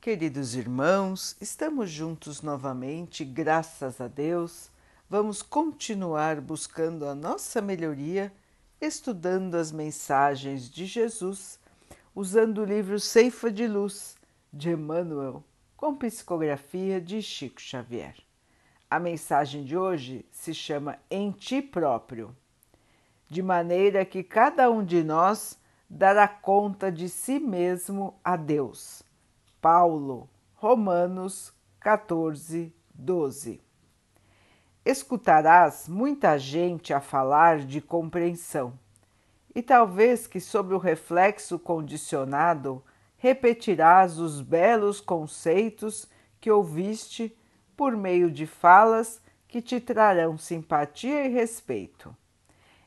Queridos irmãos, estamos juntos novamente, graças a Deus. Vamos continuar buscando a nossa melhoria, estudando as mensagens de Jesus, usando o livro Ceifa de Luz de Emmanuel, com psicografia de Chico Xavier. A mensagem de hoje se chama Em Ti Próprio, de maneira que cada um de nós dará conta de si mesmo a Deus Paulo, Romanos 14, 12. Escutarás muita gente a falar de compreensão, e talvez que, sob o reflexo condicionado, repetirás os belos conceitos que ouviste por meio de falas que te trarão simpatia e respeito.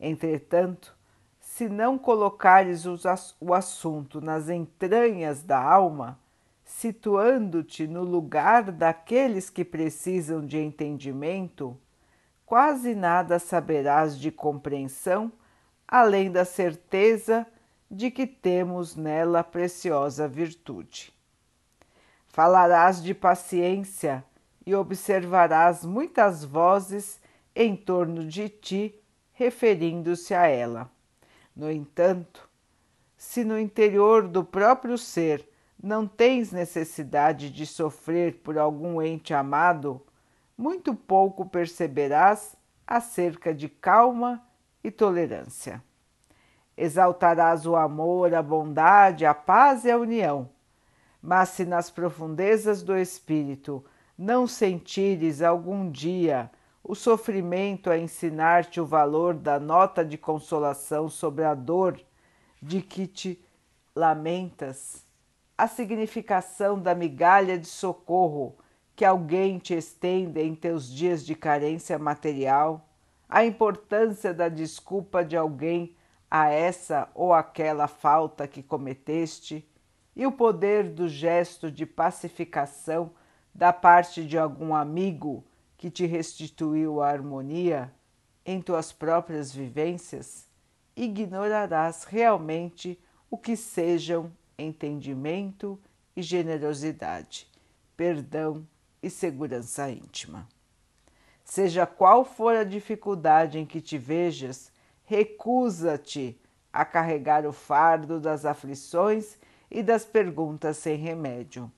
Entretanto, se não colocares o assunto nas entranhas da alma, situando-te no lugar daqueles que precisam de entendimento, quase nada saberás de compreensão, além da certeza de que temos nela preciosa virtude. Falarás de paciência e observarás muitas vozes em torno de ti referindo-se a ela. No entanto, se no interior do próprio ser não tens necessidade de sofrer por algum ente amado, muito pouco perceberás acerca de calma e tolerância. Exaltarás o amor, a bondade, a paz e a união, mas se nas profundezas do espírito não sentires algum dia o sofrimento a ensinar-te o valor da nota de consolação sobre a dor de que te lamentas, a significação da migalha de socorro que alguém te estende em teus dias de carência material, a importância da desculpa de alguém a essa ou aquela falta que cometeste e o poder do gesto de pacificação da parte de algum amigo que te restituiu a harmonia em tuas próprias vivências, ignorarás realmente o que sejam entendimento e generosidade, perdão e segurança íntima. Seja qual for a dificuldade em que te vejas, recusa-te a carregar o fardo das aflições e das perguntas sem remédio.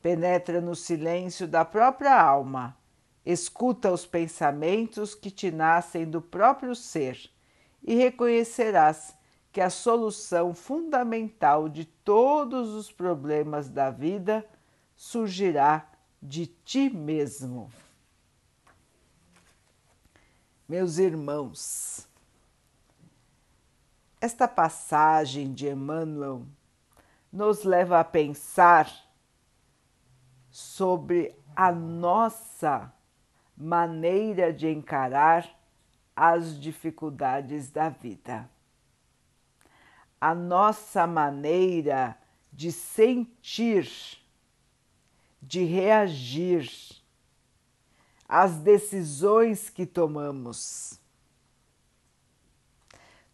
Penetra no silêncio da própria alma, escuta os pensamentos que te nascem do próprio ser e reconhecerás que a solução fundamental de todos os problemas da vida surgirá de ti mesmo. Meus irmãos, esta passagem de Emmanuel nos leva a pensar sobre a nossa maneira de encarar as dificuldades da vida a nossa maneira de sentir, de reagir às decisões que tomamos.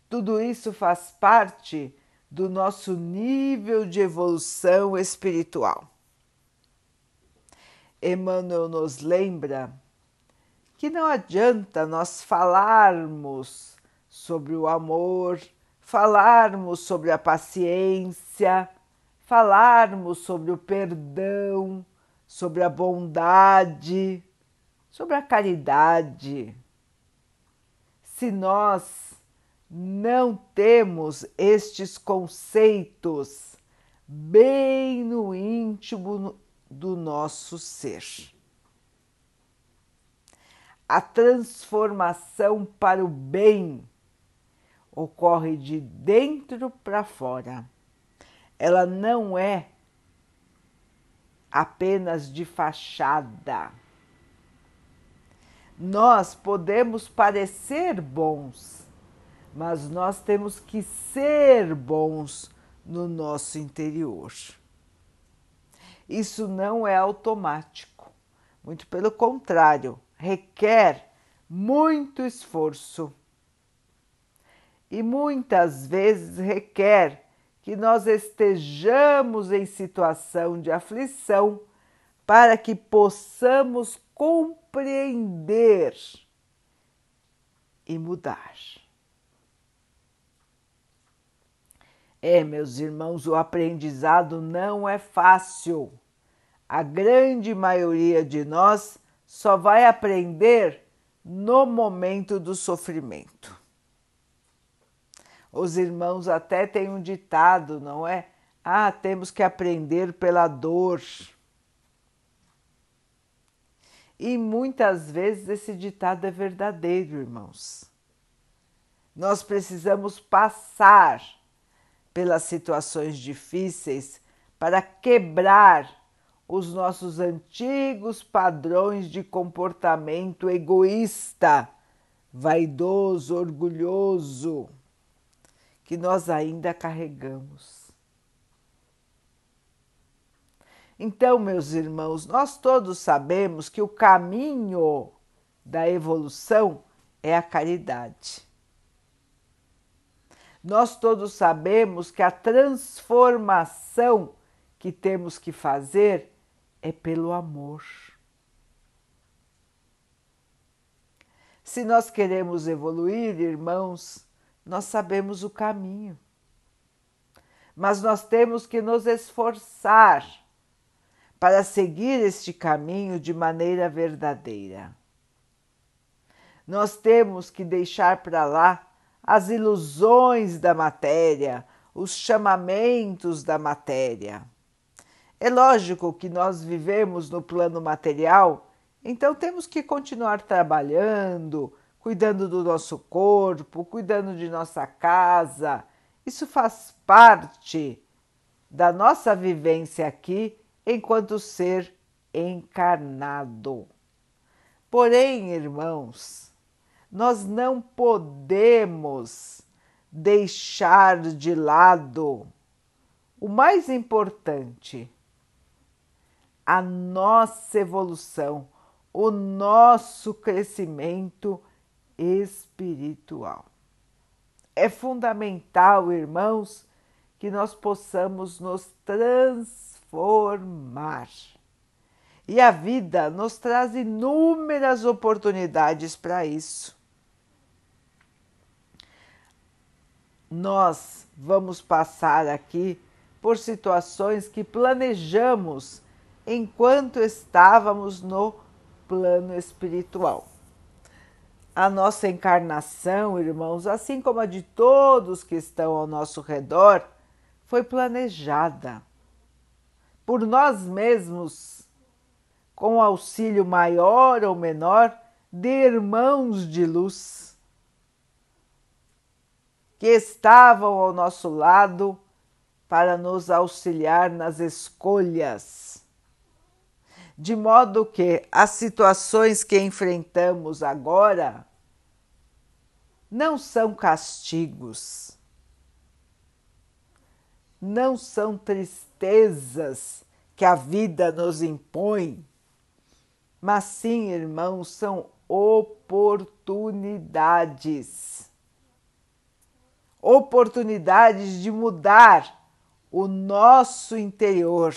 Tudo isso faz parte do nosso nível de evolução espiritual. Emmanuel nos lembra que não adianta nós falarmos sobre o amor, falarmos sobre a paciência, falarmos sobre o perdão, sobre a bondade, sobre a caridade. Se nós não temos estes conceitos bem no íntimo do nosso ser. A transformação para o bem ocorre de dentro para fora. Ela não é apenas de fachada. Nós podemos parecer bons, mas nós temos que ser bons no nosso interior. Isso não é automático, muito pelo contrário, requer muito esforço e muitas vezes requer que nós estejamos em situação de aflição para que possamos compreender e mudar. É, meus irmãos, o aprendizado não é fácil. A grande maioria de nós só vai aprender no momento do sofrimento. Os irmãos até têm um ditado, não é? Ah, temos que aprender pela dor. E muitas vezes esse ditado é verdadeiro, irmãos. Nós precisamos passar pelas situações difíceis para quebrar os nossos antigos padrões de comportamento egoísta, vaidoso, orgulhoso, que nós ainda carregamos. Então, meus irmãos, nós todos sabemos que o caminho da evolução é a caridade. Nós todos sabemos que a transformação que temos que fazer é pelo amor. Se nós queremos evoluir, irmãos, nós sabemos o caminho. Mas nós temos que nos esforçar para seguir este caminho de maneira verdadeira. Nós temos que deixar para lá as ilusões da matéria, os chamamentos da matéria. É lógico que nós vivemos no plano material, então temos que continuar trabalhando, cuidando do nosso corpo, cuidando de nossa casa. Isso faz parte da nossa vivência aqui enquanto ser encarnado. Porém, irmãos, nós não podemos deixar de lado o mais importante, a nossa evolução, o nosso crescimento espiritual. É fundamental, irmãos, que nós possamos nos transformar. E a vida nos traz inúmeras oportunidades para isso. nós vamos passar aqui por situações que planejamos enquanto estávamos no plano espiritual. A nossa encarnação, irmãos, assim como a de todos que estão ao nosso redor, foi planejada por nós mesmos, com auxílio maior ou menor de irmãos de luz que estavam ao nosso lado para nos auxiliar nas escolhas. De modo que as situações que enfrentamos agora não são castigos, não são tristezas que a vida nos impõe, mas sim, irmãos, são oportunidades. Oportunidades de mudar o nosso interior,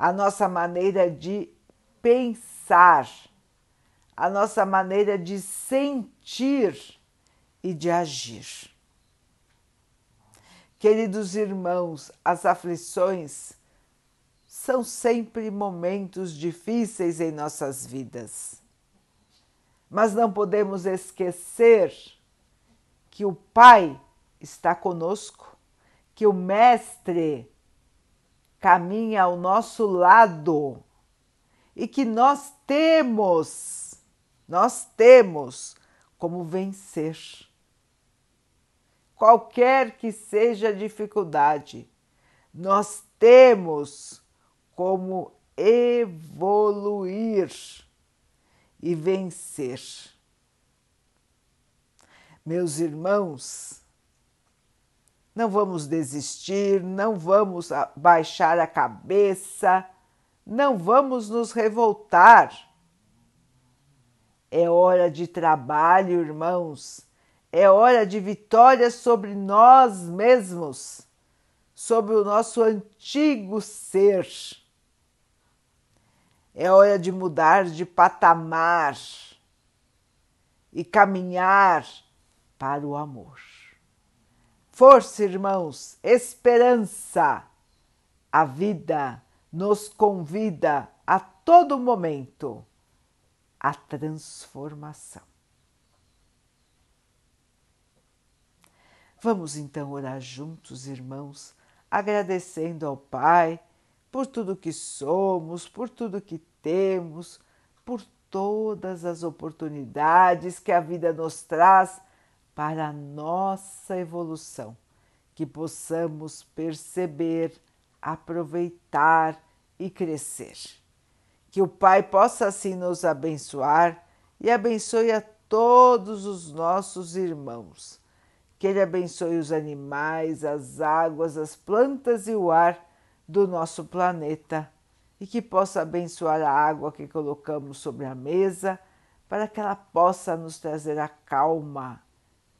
a nossa maneira de pensar, a nossa maneira de sentir e de agir. Queridos irmãos, as aflições são sempre momentos difíceis em nossas vidas, mas não podemos esquecer que o Pai está conosco, que o Mestre caminha ao nosso lado e que nós temos, nós temos como vencer. Qualquer que seja a dificuldade, nós temos como evoluir e vencer. Meus irmãos, não vamos desistir, não vamos baixar a cabeça, não vamos nos revoltar. É hora de trabalho, irmãos, é hora de vitória sobre nós mesmos, sobre o nosso antigo ser. É hora de mudar de patamar e caminhar para o amor. Força, irmãos, esperança. A vida nos convida a todo momento à transformação. Vamos então orar juntos, irmãos, agradecendo ao Pai por tudo que somos, por tudo que temos, por todas as oportunidades que a vida nos traz para a nossa evolução, que possamos perceber, aproveitar e crescer. Que o Pai possa assim nos abençoar e abençoe a todos os nossos irmãos que Ele abençoe os animais, as águas, as plantas e o ar do nosso planeta e que possa abençoar a água que colocamos sobre a mesa para que ela possa nos trazer a calma